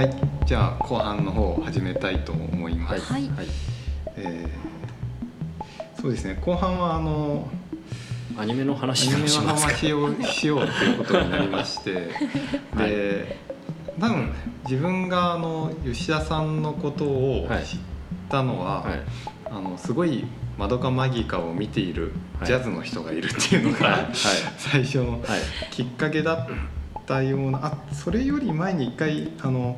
はい、じゃあ後半の方を始めたいと思います。はい。はい。えーそうですね。後半はあのアニメのア話をニメの話をしようということになりまして、はい。で、多分自分があの吉田さんのことをはい。知ったのは、はい。あのすごいマドカマギカを見ているはい。ジャズの人がいるっていうのが、はい。最初のはい。きっかけだったようなあそれより前に一回あの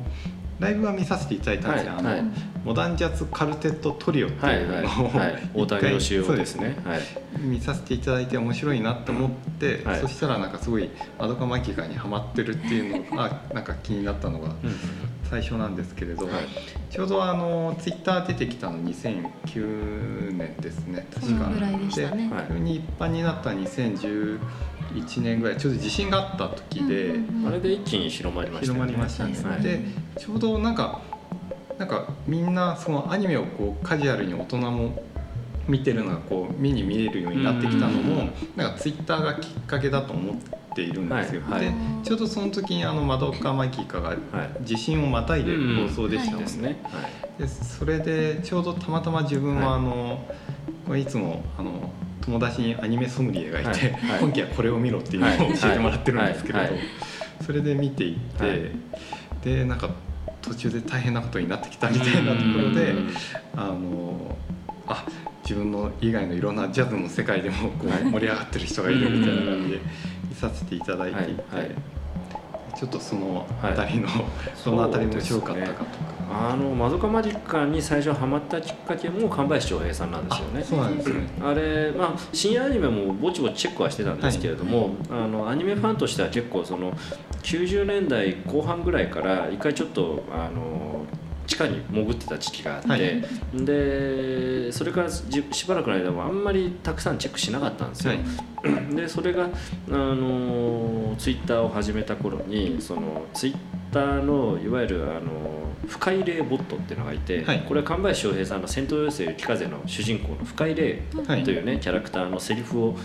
ライブは見させていただいたんですよ、あのはい。はいモダンジャズカルテットトリオってはいいうはいのを、はい大谷義雄ですね。はい。見させていただいて面白いなと思って、はい。そしたらなんかすごいマドカマギカにハマってるっていうのが なんか気になったのがうん。最初なんですけれど、はい。ちょうどあのツイッター出てきたの2009年ですね確か。そのぐらいでしたね。はい。急に一般になった2011年ぐらいちょうど地震があった時で、うんうんうん。あれで一気に広まりました広まりましたね。はい。でちょうどなんかなんかみんなそのアニメをこうカジュアルに大人も見てるのがこう目に見えるようになってきたのうんもなんかツイッターがきっかけだと思っているんですよ。はいはい。でちょうどその時にあのマドカマギカがはい。地震をまたいで放送でしたもん。ですね。はい。でそれでちょうどたまたま自分ははい。あの、これいつもあの友達にアニメソムリエがいて、はい。はい。今期はこれを見ろっていうのを教えてもらってるんですけれど、それで見ていって、はい。でなんか途中で大変なことになってきたみたいなところでうん。あのあ自分の以外のいろんなジャズの世界でもこはい。う盛り上がってる人がいるみたいな感じで見させていただいていて、ちょっとその辺りの、どの辺り面白かったかとか。あのマドカマジッカに最初ハマったきっかけも神林翔平さんなんですよねそうなんですね。あれまあ深夜アニメもぼちぼちチェックはしてたんですけれども、あのアニメファンとしては結構その90年代後半ぐらいから一回ちょっとあの地下に潜ってた時期があって、はい。でそれからじしばらくの間もあんまりたくさんチェックしなかったんですよ。はい。でそれがあのツイッターを始めた頃にそのツイッターのいわゆるあの深井霊ボットっていうのがいて、はい。これは神林翔平さんの「戦闘要請雪風」の主人公の深井霊はいというねキャラクターのセリフを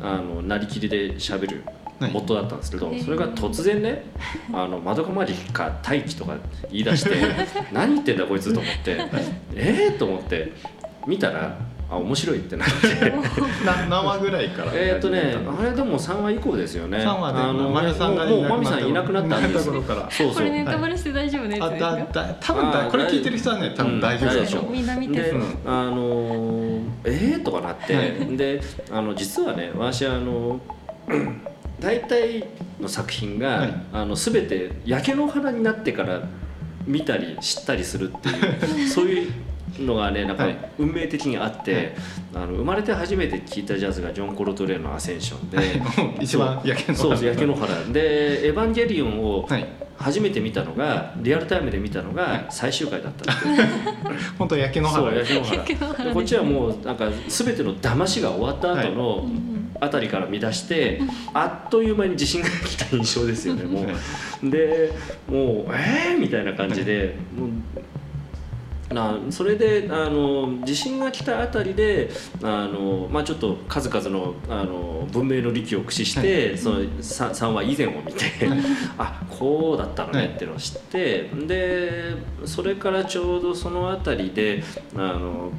あのなりきりで喋るはい。ボットだったんですけど、それが突然ね「あの窓かまりか大気」とか言い出して「何言ってんだこいつ」と思って「ええー?」と思って見たらあ面白いってなって。な何話ぐらいから。えーっとね、あれでも3話以降ですよね。3話であのマミさんがもうもういなくなったマミさんいなくなったんです。ところからそうそう。これネタバレして大丈夫なやあつですかだだ多分だあこれ聞いてる人はね多分大丈夫だと思う、う。んみんな見てで、そううん。あのーえーとかなって、はであの実はね私あの大体の作品が、はい。あの全て焼け野原になってから見たり知ったりするっていう そういうのがねなんかはい。運命的にあって、あの生まれて初めて聴いたジャズがジョン・コロトレーの「アセンションで」一番焼け野原。そう焼け野原。で「エヴァンゲリオン」をはい。初めて見たのがリアルタイムで見たのが最終回だった。本当焼け野そう原焼け野原。焼け野原でこっちはもうなんか全ての騙しが終わった後のあたりから見出して、あっという間に地震が来た印象ですよね もはう。でもうえー、みたいな感じで、もうなそれであの地震が来たあたりであの、まあ、ちょっと数々のあの文明の利器を駆使して、その 3, 3話以前を見て、あこうだったのねっていうのを知って、でそれからちょうどそのあたりであの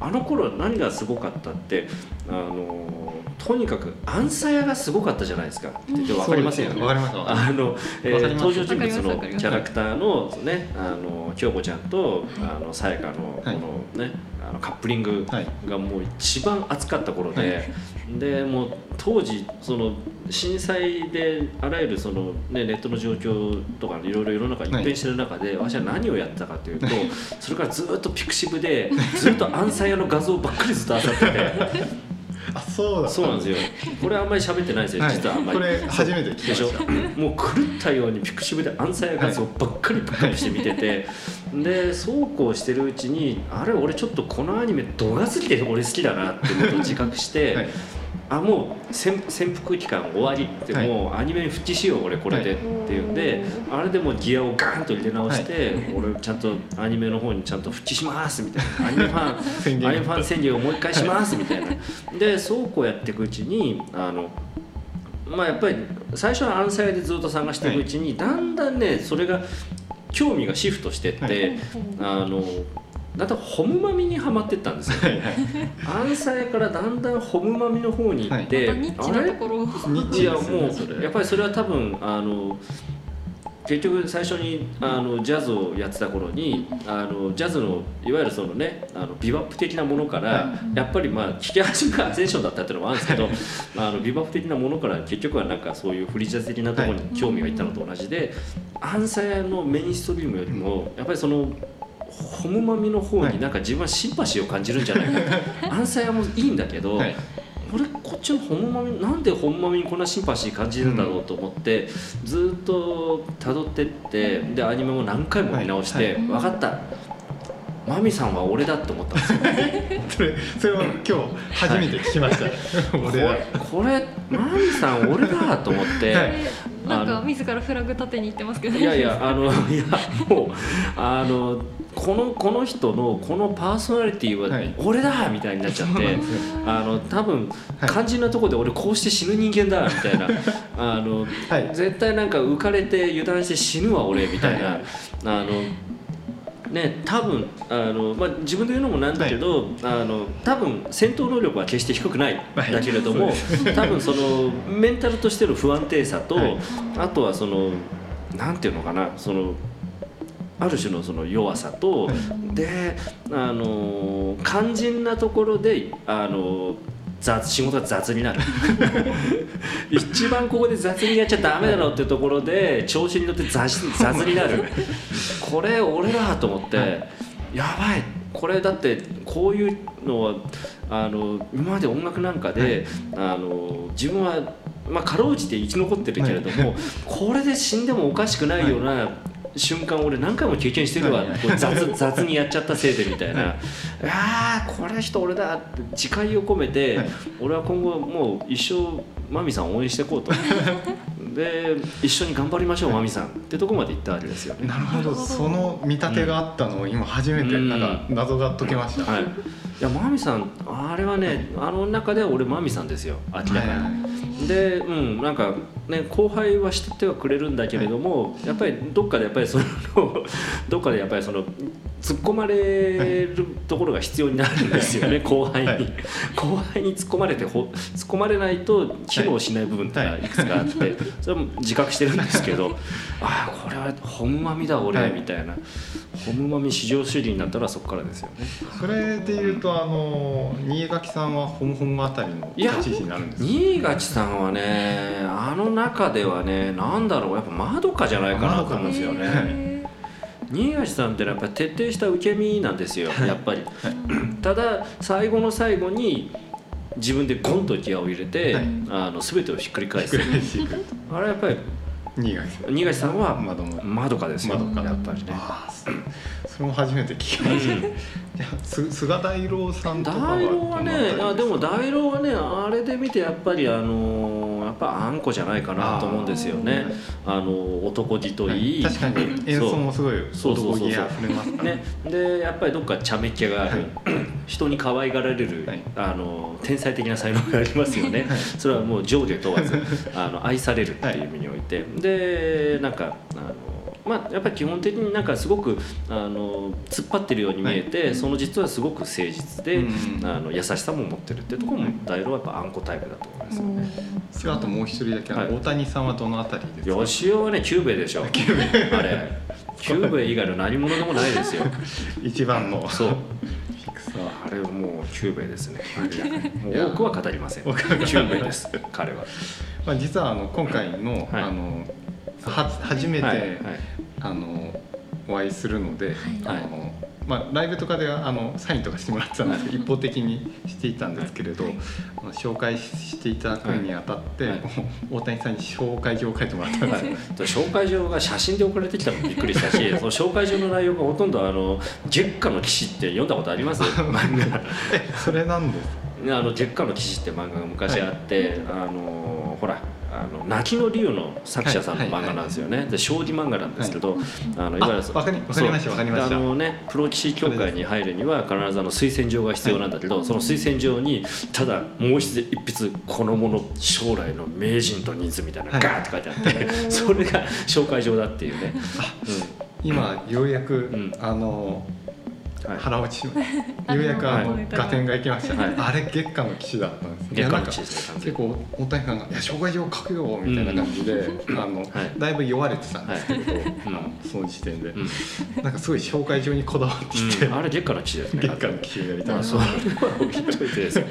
あの頃何がすごかったってあのとにかくアンサヤがすごかったじゃないですか。って言って分かりませんよね。わかります。あの、えー登場人物のキャラクターのねあの京子ちゃんとあのさやかのこはい。のね、あのカップリングはいがもう一番熱かった頃で、はいでもう当時その震災であらゆるその、ね、ネットの状況とかいろいろ世の中一変してる中で、私は何をやってたかというとそれからずっとピクシブでずっと杏さやの画像ばっかりずっと漁ってて。あそうだそうなんですよ。これあんまり喋ってないですよ、はい。実はあんまり。これ初めて聞きでしょましたもう狂ったようにピクシブで杏さや画像ばっかりばっかりして見てて、でそうこうしてるうちにあれ俺ちょっとこのアニメ度が過ぎて俺好きだなってことを自覚して、はいあもう潜潜伏期間終わりって、はい。もうアニメに復帰しよう俺これで、はい。っていうんであれでもうギアをガーンと入れ直して、俺ちゃんとアニメの方にちゃんと復帰しますみたいな。アニメファン アニメファン宣言をもう一回しますみたいな。でそうこうやっていくうちにあのまあやっぱり最初はアンサヤでずっと探していくうちに、だんだんねそれが興味がシフトしてって、はい。あのだんだんホムマミにはまってったんですよ。はいはい。アンサヤからだんだんホムマミの方に行って、またニッチなところいもねそれ。うやっぱりそれは多分あの結局最初にあのジャズをやってた頃にあのジャズのいわゆるそのねあのビバップ的なものから、はやっぱりまあ聞き始めがアセンションだったっていうのもあるんですけどあのビバップ的なものから結局はなんかそういうフリージャズ的なところに興味がいったのと同じで、アンサヤのメインストリームよりもやっぱりそのホムマミの方になんか自分はシンパシーを感じるんじゃないかと、アンサヤもいいんだけど、はい。俺こっちのホンマミなんでホンマミにこんなシンパシー感じるんだろうと思って、ずっと辿ってってでアニメも何回も見直して、はい。分かったマミさんは俺だって思ったんですよ。それそれは今日初めて聞きました、こ俺はれこれマミさん俺だと思って、はい。なんか自らフラグ立てに行ってますけど。いやいやあのいやもうあのこのこの人のこのパーソナリティははい。俺だみたいになっちゃって、そうなんですよ。あの多分はい。肝心なところで俺こうして死ぬ人間だみたいな。あのはい。絶対なんか浮かれて油断して死ぬわ俺みたいな、はい。あのね多分あの、まあ、自分で言うのもなんだけど、あの多分戦闘能力は決して低くない。だけれども、多分そのメンタルとしての不安定さと、はい。あとはそのなんていうのかなそのある種のその弱さと、はい。であの肝心なところであの雑仕事が雑になる。一番ここで雑にやっちゃダメだろうっていうところで調子に乗って雑 雑になる。これ俺だと思って、はい。やばい。これだってこういうのはあの今まで音楽なんかで、あの自分は、まあ、かろうじて生き残ってるけれども、これで死んでもおかしくないような瞬間俺何回も経験してるわ、雑雑にやっちゃったせいでみたいな、ああこれ人俺だって誓いを込めて、はい。俺は今後もう一生マミさんを応援していこうと。で一緒に頑張りましょう、マミさんってとこまで行ったわけですよね。なるほど。その見立てがあったのを今初めてうん。なんか謎が解けました、はい、いやマミさんあれはねあの中では俺マミさんですよ明らかに。はいはいでうんなんかね後輩は知ってはくれるんだけれども、やっぱりどっかでやっぱりそのどっかでやっぱりその突っ込まれるところが必要になるんですよね後輩に、はい。後輩に突っ込まれてほ突っ込まれないと機能しない部分ってい。くつかあって、それはもう自覚してるんですけどああこれはホムマミだ俺、はい。みたいな。ホムマミ至上主義になったらそこからですよね。それでいうとあの新垣さんはホムホムあたりの立ち位置になるんですか？新垣さんはねあの中ではねなんだろうやっぱまどかじゃないかなと思うんですよね。へ新垣さんってのはやっぱ徹底した受け身なんですよやっぱり。ただ最後の最後に自分でゴンとギアを入れて、はい。あの全てをひっくり返す。あれはやっぱり新垣さん。はまどかですよやっぱりね。そそれも初めて聞きました、うん。菅大郎さんとかは大郎はねあでも大郎はねあれで見てやっぱりあのやっぱあんこじゃないかなと思うんですよね。あの男気といい、確かに。演奏もすごいそうそうそうそう。男気あふれますから。ね、でやっぱりどっか茶目っ気がある、はい。人に可愛がられる、はい。あの天才的な才能がありますよね、それはもう上下問わずあの愛されるっていう意味において、でなんかあのまあやっぱり基本的になんかすごくあの突っ張ってるように見えて、その実はすごく誠実で、うんあの優しさも持ってるってところも大郎はやっぱ杏子タイプだと思いますよね。それあともう一人だけ、はい。大谷さんはどのあたりですか？吉尾はねキュゥべえでしょ。キュゥべえあれ。キュゥべえ以外の何者でもないですよ。一番の。そう。フィクサーあれはもうキュゥべえですね。もいうや多くは語りません。キュゥべえです。彼は。まあ、実はあの今回の,、はい。あのは初めて、はい。はいあのお会いするので、あはい。のまあ、ライブとかではあのサインとかしてもらってたんですけど、一方的にしていたんですけれど、あの紹介していただくにあたって、はい。大谷さんに紹介状を書いてもらったんですよ、紹介状が写真で送られてきたのもびっくりしたし、その紹介状の内容がほとんどあの月下の騎士って読んだことあります？漫画。えそれなんですあの月下の騎士って漫画が昔あって、あのほら。あの泣きの竜の作者さんの漫画なんですよね、で将棋漫画なんですけど、あのいわゆるあわかりましたわかりました。あのねプロ棋士協会に入るには必ずあの推薦状が必要なんだけど、その推薦状にただもう一筆一筆この者将来の名人と人数みたいなガーって書いてあって、それが紹介状だっていうね、今ようやく、ん。あのはい。腹落ちしま ようやくあの、はい。ガテンが行きました、はい。あれ月下の騎士だったんです月間の地です結構大谷さんが「いや障害状書くよ」みたいな感じで、あのはいだいぶ酔われてたんですけれど、ん。あのその時点で、うん。なんかすごい紹介状にこだわってきて、うん。あれ月下の地ですね月下の騎士をやりたい。まあ、なそれは 置いといてですよ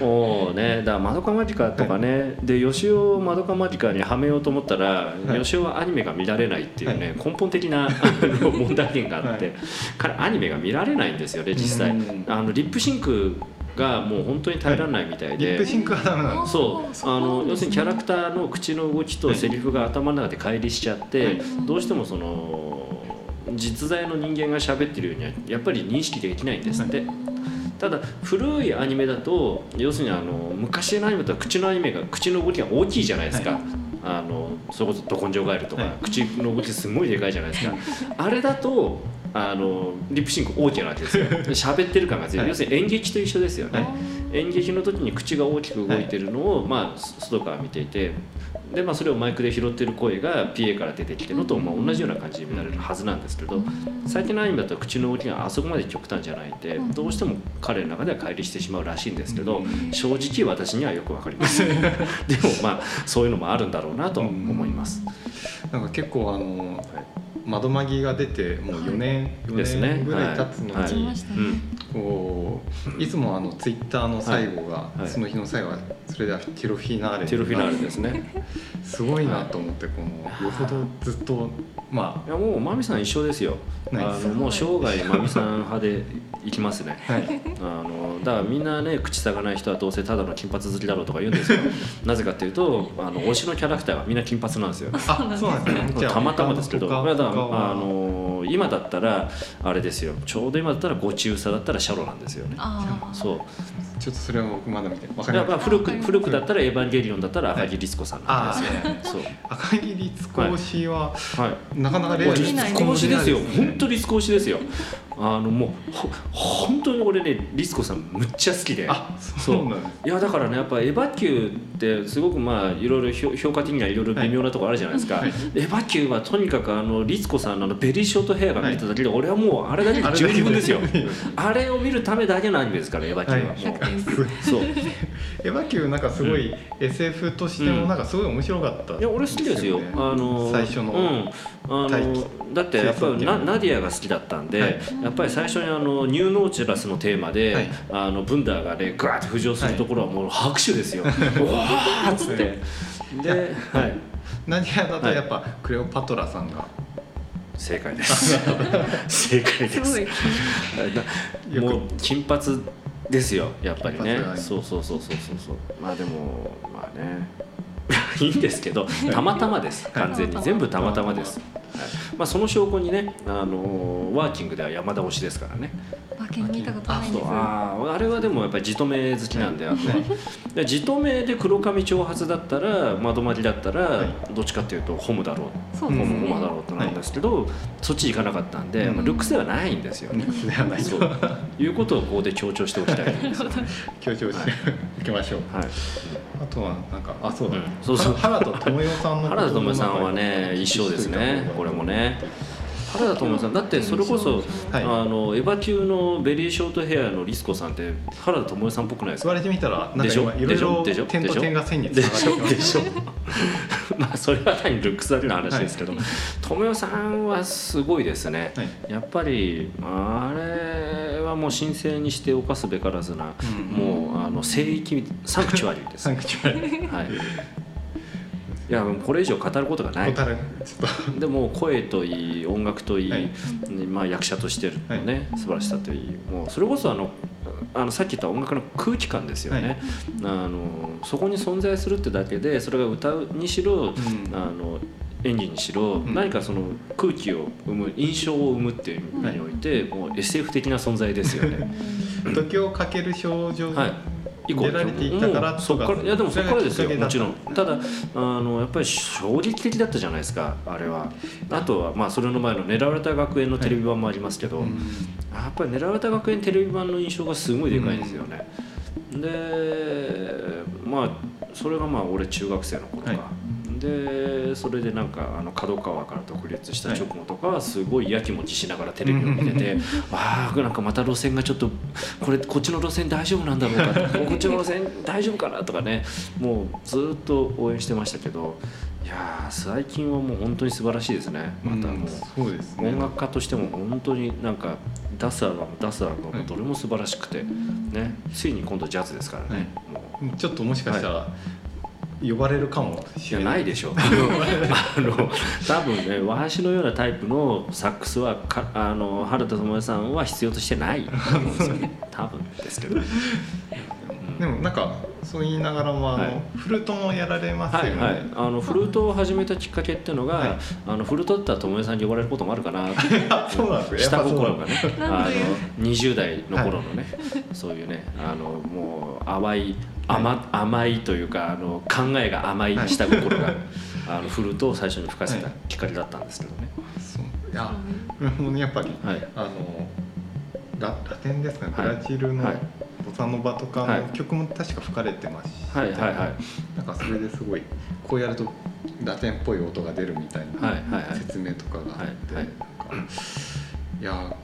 もうねだからマドカマジカとかね、で吉尾をマドカマジカにはめようと思ったら、はい。吉尾はアニメが見られないっていうね、は根本的なあの問題点があって、はい。彼アニメが見られないんですよね実際。うん。あのリップシンクがもう本当に耐えられないみたいで、リップシンクはダメなんですそう。あの要するにキャラクターの口の動きとセリフが頭の中で乖離しちゃって、はい。どうしてもその実在の人間が喋ってるようにはやっぱり認識できないんですって、ただ古いアニメだと要するにあの昔のアニメだと口のアニメが口の動きが大きいじゃないですか、はい。あのそれこそ「ど根性ガエル」とか、はい。口の動きすごいでかいじゃないですか。あれだとあのリップシンク OK なわけですよ。喋ってる感が強い、はい。要するに演劇と一緒ですよね、はい。演劇の時に口が大きく動いてるのを、まあ、外から見ていてで、まあ、それをマイクで拾ってる声が PA から出てきてるのと、まあ、同じような感じに見られるはずなんですけど最近のアニメだと口の動きがあそこまで極端じゃないんでどうしても彼の中では乖離してしまうらしいんですけど正直私にはよくわかります でもまあそういうのもあるんだろうなと思います。なんか結構あの窓マギが出てもう4年、4ですね。年ぐらい経つのに、はい。こういつもあのツイッターの最後が、はい。はい。その日の最後はそれではティロフィナーレティロフィナーレですね。すごいなと思ってこのよほどずっとまいやもうマミさん一緒ですよ。あのもう生涯マミさん派でいきますね。あはい。あのだからみんなね口さがない人はどうせただの金髪好きだろうとか言うんですよ。なぜかっていうとあの推しのキャラクターはみんな金髪なんですよ。あそうなんですね。たまたまですけど。だあの今だったらあれですよ。ちょうど今だったらご中佐だったらシャロなんですよね。ああそうちょっとそれは僕まだ見てわかりますだから古く古くだったらエヴァンゲリオンだったら赤木律子さんなんですよ、あそう。赤木律子推しは、はい。なかなかレア見律ない子推しですよ。本当律子推しですよあのもうほ本当に俺ね律子さんむっちゃ好きで。あそう。なんですいやだからねやっぱエヴァ級ってすごくまあいろいろ評評価的にはいろいろ微妙なところあるじゃないですか、はい。エヴァ級はとにかくあの律子さんのあのベリーショートヘアが見ただけで、俺はもうあれだけで十分ですよ。あれを見るためだけのアニメですからエヴァ級は。はい。もう、100点ですそう。エヴァ級なんかすごい SF としてもなんかすごい面白かった、いや俺好きですよ。あの最初のうん、あ大のだってやっぱりなナディアが好きだったんで、はいやっぱり最初にあのニューノーチュラスのテーマで、はい。あのブンダーがねガーッと浮上するところはもう拍手ですよ。うわーっつって。で、はい、何やだとやっぱクレオパトラさんが？正解です。正解です。す。もう金髪ですよやっぱりね。そうそうそうそうそうそう。まあでもまあね いいんですけどたまたまです。完全に。全部たまたまです、はい。まあ、その証拠にねあのワーキングでは山田推しですからね。馬券見たことないです。あーあれはでもやっぱりじとめ好きなんであってでじとめで黒髪長髪だったら窓巻きだったらはい。どっちかっていうとホムだろう。そうホムホマだろうってなんですけど、そっち行かなかったんで、うん。まあルックスではないんですよね、そう。いうことをここで強調しておきたい強調してい。きましょう。あとはなんかあそうだ、うんそうそう。は原田知世さんの原田知世さんはね一緒ですね。これもね。原田知世さんだってそれこそ、はい。あのエヴァ級のベリーショートヘアのリスコさんって原田知世さんっぽくないですか？言われてみたらなんかでしょ？今いろいろでしょ？点と点が線につでながでしょ？き まあそれは単にルックスだけの話ですけど、知世さんはすごいですね、はい。やっぱりあれはもう神聖にして犯すべからずな、うん。もうあの聖域サンクチュアリーです。サンクチュアリー。はいいやもうこれ以上語ることがない。でも声といい音楽といい、はい。まあ、役者としてのね、素晴らしさといい。もうそれこそあのあのさっき言った音楽の空気感ですよね、あのそこに存在するってだけでそれが歌うにしろ、ん。あの演技にしろ、ん。何かその空気を生む印象を生むっていう意味において、もう SF 的な存在ですよね。時をかける少女はい以降出られていたからうん。そっからいやでもそっからですよもちろん。ただだあのやっぱり衝撃的だったじゃないですかあれは。あとはまあそれの前の狙われた学園のテレビ版もありますけど、うん。やっぱり狙われた学園テレビ版の印象がすごいでかいんですよね、でまあそれがまあ俺中学生の頃か、はいでそれでなんかあの角川から独立した直後とかはすごいやきもちしながらテレビを見てて、わあなんかまた路線がちょっとこれこっちの路線大丈夫なんだろうかと。かこっちの路線大丈夫かなとかね。もうずっと応援してましたけどいやー最近はもう本当に素晴らしいですね。またもう。そうですね。音楽家としても本当になんか出すアルバム出すアルバムどれも素晴らしくて、ね。ついに今度ジャズですからね、もう。ちょっともしかしたら呼ばれるかも。いしれないやないでしょ。あの多分ね和橋のようなタイプのサックスはかあの原田知世さんは必要としてない。と思うんですよね。多分ですけど、うん。でもなんかそう言いながらもあの、はい。フルートもやられますよね、はいはい、あのフルートを始めたきっかけっていうのが、はい。あのフルートだったら友枝さんに呼ばれることもあるかなってあ そうなんです下心がね。あの20代の頃のね、そういうねあのもう淡い甘,、甘いというかあの考えが甘い下心が、あのフルートを最初に吹かせたきっかけだったんですけどね。そう。いやこれもねやっぱりはい。あのララテンですかね。ブはい。ラジルのはい。ボサノバとかはい。の曲も確か吹かれてましたはいはいはい。なんかそれですごいこうやるとラテンっぽい音が出るみたいなはいはいはい。説明とかがあって、はいはい。いや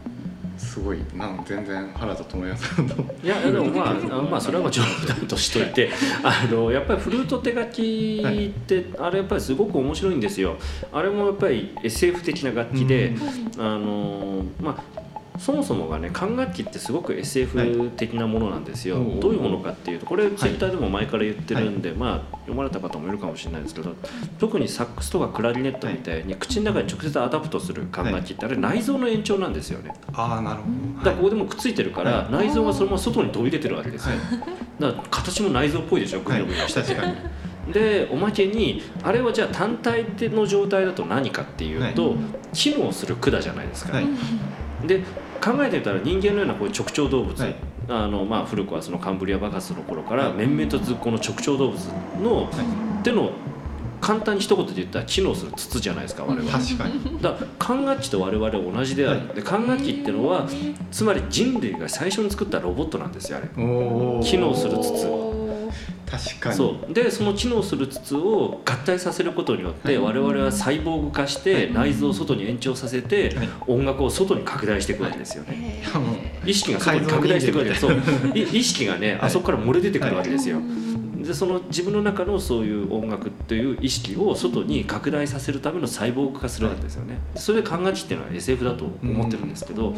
すごい。なん全然原田知世さん。のいやでもまああまあそれは冗談としといて あのやっぱりフルートって楽器って、あれやっぱりすごく面白いんですよ。あれもやっぱり SF 的な楽器で、あのまあそもそもがね管楽器ってすごく SF 的なものなんですよ、はいどういうものかっていうとこれツイッターでも前から言ってるんで、まあ読まれた方もいるかもしれないですけど特にサックスとかクラリネットみたいに口の中に直接アダプトする管楽器ってあれ内臓の延長なんですよね。ああなるほど、だからここでもくっついてるから、はい。内臓がそのまま外に飛び出てるわけですよ、だから形も内臓っぽいでしょグニョグニョしてて、確かにでおまけにあれはじゃあ単体での状態だと何かっていうと、は機能する管じゃないですか、はい。で考えてみたら人間のようなこういう直腸動物、はい。あのまあ、古くはそのカンブリア爆発の頃からはい。面々と続くこの直腸動物の手の簡単に一言で言ったら機能する筒じゃないですか我々。は。確かに。だから管楽器と我々は同じである、で管楽器っていうのはつまり人類が最初に作ったロボットなんですよあれ。機能する筒。お確かに。そう。でその機能する筒を合体させることによって、はい。我々はサイボーグ化して、内臓を外に延長させて、はい。音楽を外に拡大していくわけですよね、意識が外に拡大していくわけですそう。い意識がね、はい。あそこから漏れ出てくるわけですよ、うんでその自分の中のそういう音楽という意識を外に拡大させるためのサイボーグ化するわけですよね。それで管楽器っていうのは SF だと思ってるんですけど、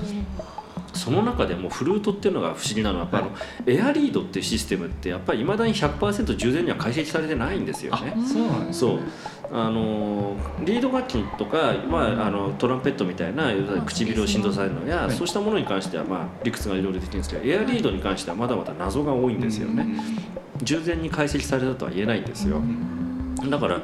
その中でもフルートっていうのが不思議なのはやっぱあの、エアリードっていうシステムってやっぱりいまだに100%従前には解析されてないんですよあね。そうなんですね。あのリード楽器とか、まあ、あのトランペットみたいな唇を振動されるのや、はい。そうしたものに関しては、まあ、理屈がいろいろできるんですけどエアリードに関してはまだまだ謎が多いんですよね。従前に解析されたとは言えないんですよ。だから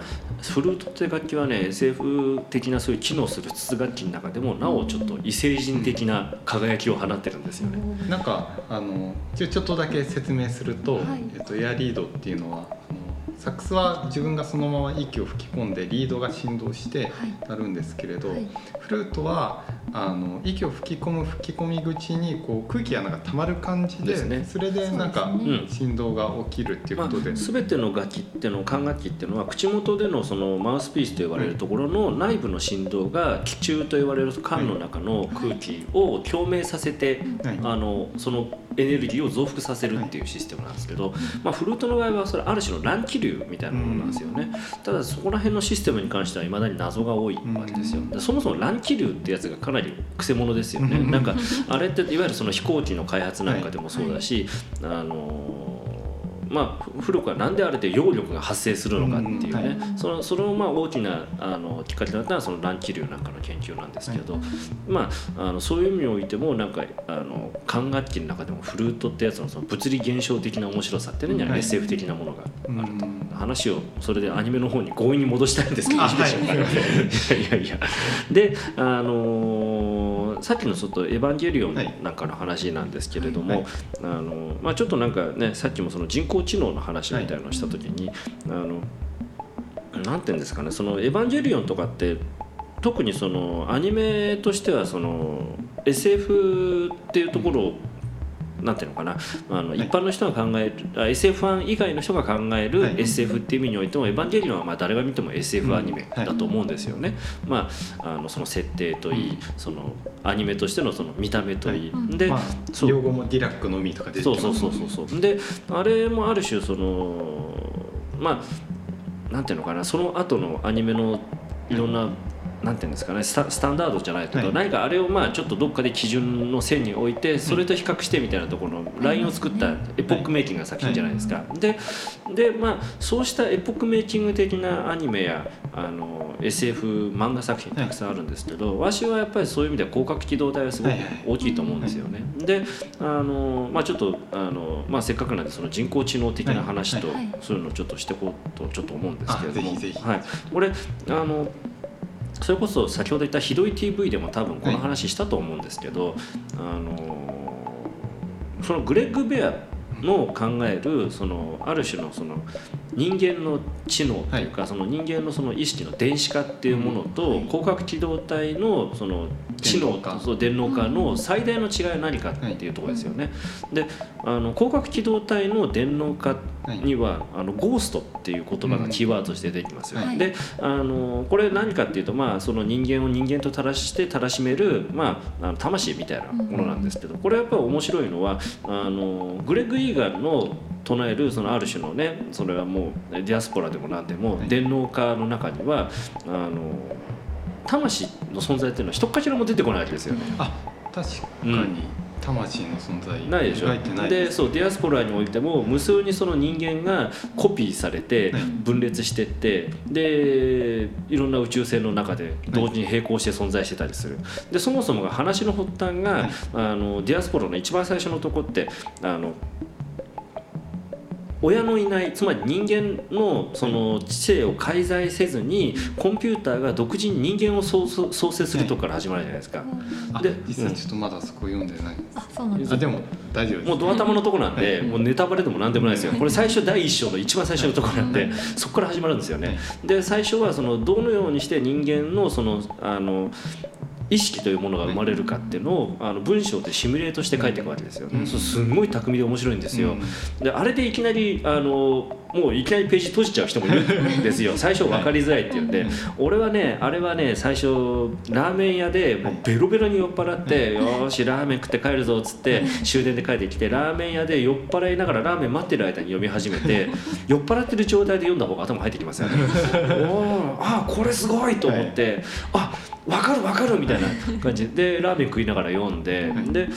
フルートって楽器はね SF 的なそういう機能する筒楽器の中でもなおちょっと異星人的な輝きを放ってるんですよね。なんかあのちょちょっとだけ説明すると、はいえっと、エアリードっていうのはあのサックスは自分がそのまま息を吹き込んでリードが振動してはい。なるんですけれど、はい。フルートはあの息を吹き込む吹き込み口にこう空気がなんか溜まる感じでですね。それでなんか振動が起きるっていうまあ、ことで、全ての楽器っていうの管楽器っていうのは口元でのそのマウスピースと言われるところの内部の振動が気中と言われる管の中の空気を共鳴させて、はい。あのそのエネルギーを増幅させるっていうシステムなんですけど、まあ、フルートの場合はそれある種の乱気流みたいなものなんですよね、ただそこら辺のシステムに関してはいまだに謎が多いわけですよ、でそもそも乱気流ってやつがかなりくせ者ですよね、うん。なんかあれっていわゆるその飛行機の開発なんかでもそうだし、あのまあ、古くはなんであれで揚力が発生するのかっていうね、うん。はい。そのそのまあ大きなあのきっかけだったのはその乱気流なんかの研究なんですけど、まあ、あのそういう意味においてもなんかあの管楽器の中でもフルートってやつのその物理現象的な面白さっていうのにははい。SF 的なものがうんあると、話をそれでアニメの方に強引に戻したいんですけど。あいいやいやいや。であのーさっきのちょっと「エヴァンゲリオン」なんかの話なんですけれども、はい。あのまあ、ちょっとなんかねさっきもその人工知能の話みたいなのをした時に、あのなんていうんですかねその「エヴァンゲリオン」とかって特にそのアニメとしてはその SF っていうところなんていうのかな？あの一般の人が考える、あ SF ファン以外の人が考えるはい。SF っていう意味においても「エヴァンゲリオン」はまあ誰が見ても SF アニメだと思うんですよね。まあ、あのその設定といい、そのアニメとしてのその見た目といい、はい。で、まあそう。用語もディラックのみとか出てきそうますそうそうそうそう。であれもある種そのまあなんていうのかな？その後のアニメのいろんな、なんていうんですかねスタスタンダードじゃないけど、はい。何かあれをまあちょっとどっかで基準の線に置いてそれと比較してみたいなところのラインを作ったエポックメイキングな作品じゃないですか。ででまあそうしたエポックメイキング的なアニメやあの SF 漫画作品たくさんあるんですけど、わしはやっぱりそういう意味では広角機動隊はすごく大きいと思うんですよね。であの、まあ、ちょっとあの、まあ、せっかくなんでその人工知能的な話と、そういうのをちょっとしていこうとちょっと思うんですけれども。はい、これあのそれこそ先ほど言った「ひどい TV」でも多分この話したと思うんですけど、あのそのグレッグ・ベアの考えるそのある種のその人間の知能というか、その人間のその意識の電子化っていうものと、広角機動隊のその知能と電脳化。の最大の違いは何かっていうところですよね。であの広角機動隊の電脳化には、あのゴーストっていう言葉がキーワードとして出てきますよ。はい。であのこれ何かっていうと、まあ、その人間を人間とたらしてたらしめる、まあ、あの魂みたいなものなんですけど、これやっぱり面白いのはあのグレッグ・イーガンの唱えるそのある種のねそれはもうディアスポラでも何でも、はい。電脳化の中にはあの魂の存在っていうのは一っかけらも出てこないわけですよね。あ確かに。魂の存在。ないでしょ。でそうディアスポラにおいても無数にその人間がコピーされてはい。分裂してってでいろんな宇宙船の中で同時に並行して存在してたりする。でそもそもが話の発端が、はい。あのディアスポラの一番最初のとこってあの親のいないつまり人間のその知性を介在せずにコンピューターが独自に人間を創生するとこから始まるじゃないですか。あで実はちょっとまだそこ読んでない、あそうなんですあでも大丈夫です。もうドア玉のとこなんで、はい。もうネタバレでも何でもないですよ。これ最初第一章の一番最初のとこなんで、はい。そこから始まるんですよね。で最初はそのどのようにして人間のそのあの意識というものが生まれるかっていうのをあの文章でシミュレートして書いていくわけですよ。ね。うん。そうすごい巧みで面白いんですよ。うん。であれでいきなりあのもういきなりページ閉じちゃう人もいるんですよ。最初分かりづらいっていうん。で、はい俺はねあれはね最初ラーメン屋でもうベロベロに酔っ払って「よーしラーメン食って帰るぞ」っつって終電で帰ってきてラーメン屋で酔っ払いながらラーメン待ってる間に読み始めて酔っ払ってる状態で読んだ方が頭入ってきますよね。おーあこれすごいと思って、あ分かる分かるみたいな感じ。でラーメン食いながら読んで、はい。で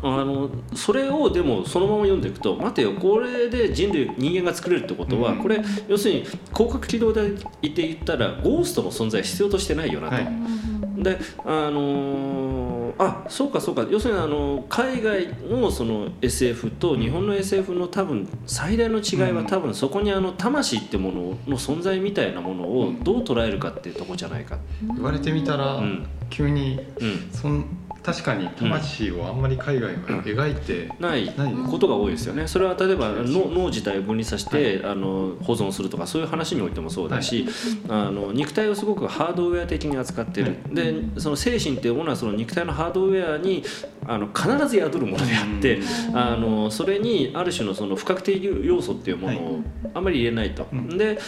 あのそれをでもそのまま読んでいくと待てよこれで人類人間が作れるってことは、うん。これ要するに広角機動で言って言ったらゴーストの存在必要としてないよなと。はいであのーあそうかそうか。要するにあの海外のその SF と日本の SF の多分最大の違いはうん。多分そこにあの魂ってものの存在みたいなものをどう捉えるかっていうところじゃないか。言われてみたら、うん。急にうん。そん確かに魂をあんまり海外は描いてないことが多いですよね。それは例えば脳脳自体を分離させて、あの保存するとかそういう話においてもそうだし、あの肉体をすごくハードウェア的に扱ってる、はい。でその精神っていうものはその肉体のハードウェアにあの必ず宿るものであって、あのそれにある種のその不確定要素っていうものをあんまり入れないと。うん。で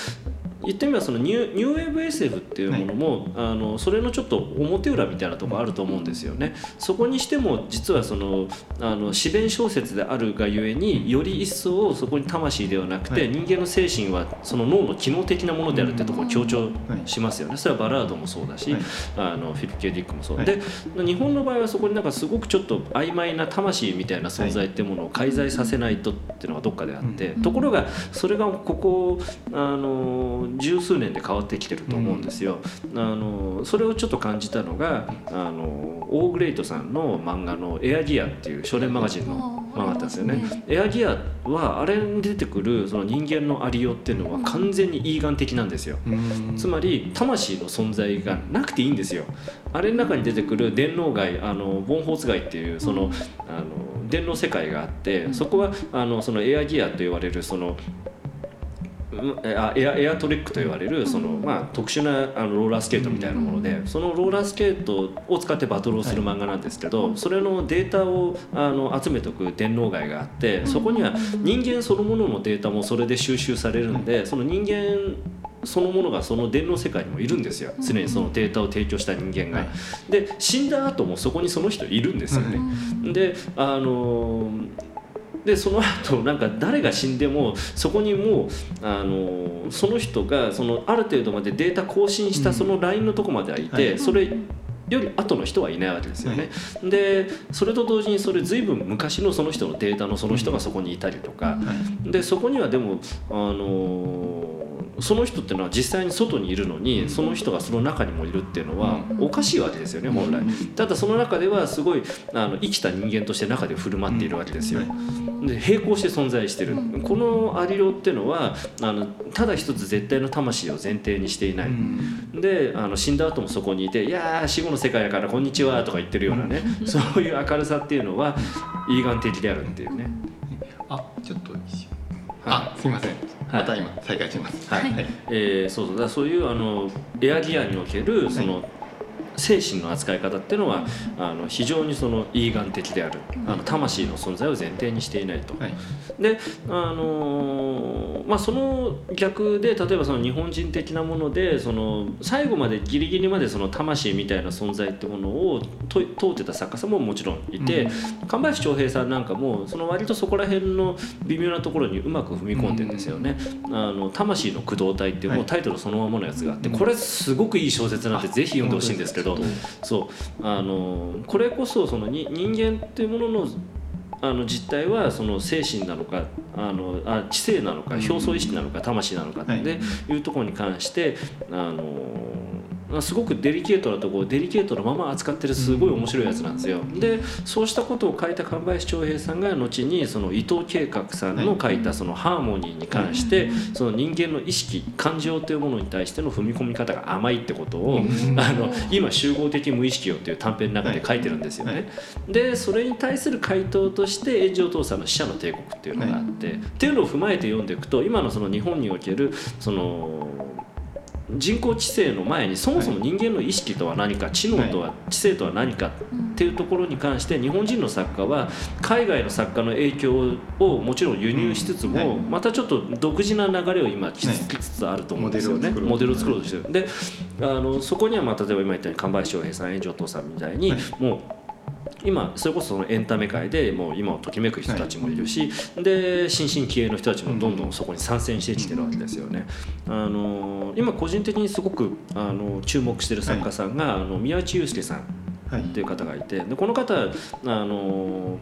言ってみればそのニューニューウェーブ SF っていうものも、あのそれのちょっと表裏みたいなところあると思うんですよね。そこにしても実はそのあの自弁小説であるがゆえにより一層そこに魂ではなくて、はい。人間の精神はその脳の機能的なものであるってところを強調はいしますよね。それはバラードもそうだし、はい。あのフィリップ・ケディックもそう、はい。で日本の場合はそこになんかすごくちょっと曖昧な魂みたいな存在っていうものを介在させないとっていうのがどっかであって、うん。ところがそれがここあの十数年で変わってきてると思うんですよ。あのそれをちょっと感じたのがあのオーグレイトさんの漫画の「エアギア」っていう少年マガジンの漫画だったんですよね。エアギアはあれに出てくるその人間のありようっていうのは完全にイーガン的なんですよ。うんつまり魂の存在がなくていいんですよあれの中に出てくる電脳街あのボンホーツ街っていうそのあの電脳世界があってそこはあのそのエアギアと言われるそのえあエアエアトリックと言われるその、まあ、特殊なあのローラースケートみたいなものでそのローラースケートを使ってバトルをする漫画なんですけど、それのデータをあの集めておく電脳街があってそこには人間そのもののデータもそれで収集されるんでその人間そのものがその電脳世界にもいるんですよ。常にそのデータを提供した人間が。はいで死んだ後もそこにその人いるんですよね。であのでその後なんか誰が死んでもそこにもうあのその人がそのある程度までデータ更新したそのラインのとこまではいて、はい。それより後の人はいないわけですよね。でそれと同時にそれ随分昔のその人のデータのその人がそこにいたりとか、はい。でそこにはでもあのその人っていうのは実際に外にいるのにその人がその中にもいるっていうのはうん。おかしいわけですよね本来。ただその中ではすごいあの生きた人間として中で振る舞っているわけですよ。うん。で並行して存在してる。うん。このありようっていうのはあのただ一つ絶対の魂を前提にしていない。であの死んだ後もそこにいて「いやー死後の世界だからこんにちは」とか言ってるようなねそういう明るさっていうのはイーガン的であるっていうね。あちょっと一瞬。はあすいません。はい。また今再開します。はい。はい。えーそうそう。だそういうあのエアギアにおけるその、精神の扱い方っていうのはあの非常にそのイーガン的である。あの魂の存在を前提にしていないと。はい。で、あのーまあ、その逆で例えばその日本人的なものでその最後までギリギリまでその魂みたいな存在ってものをと問うてた作家さんももちろんいて、神林長平さんなんかもその割とそこら辺の微妙なところにうまく踏み込んでるんですよね。あの魂の駆動体っていうもうタイトルそのままのやつがあって、うんこれすごくいい小説なんでぜひ読んでほしいんですけど本当でそうあのこれこそそのに人間っていうもののあの実態はその精神なのかあのあ知性なのかうん。表層意識なのか魂なのかってはい。いうところに関してあのすごくデリケートなところをデリケートなまま扱ってるすごい面白いやつなんですよ。でそうしたことを書いた神林長平さんが後にその伊藤計画さんの書いたそのハーモニーに関してその人間の意識感情というものに対しての踏み込み方が甘いってことをうんあの今集合的無意識よっていう短編の中で書いてるんですよね。はいでそれに対する回答として炎上父さんの死者の帝国っていうのがあって、っていうのを踏まえて読んでいくと今のその日本におけるその人工知性の前にそもそも人間の意識とは何か知能とは知性とは何かっていうところに関して日本人の作家は海外の作家の影響をもちろん輸入しつつもまたちょっと独自な流れを今築きつつあると思うんですよね。モモデルを作ろうとして。るであのそこにはまあ例えば今言ったように神林翔平さん炎上父さんみたいにはい。もう今それこそそのエンタメ界でもう今をときめく人たちもいるし、で新進気鋭の人たちもどんどんそこに参戦してきてるわけですよね。あの今個人的にすごくあの注目してる作家さんが、あの宮内祐介さんはい。っていう方がいてでこの方あの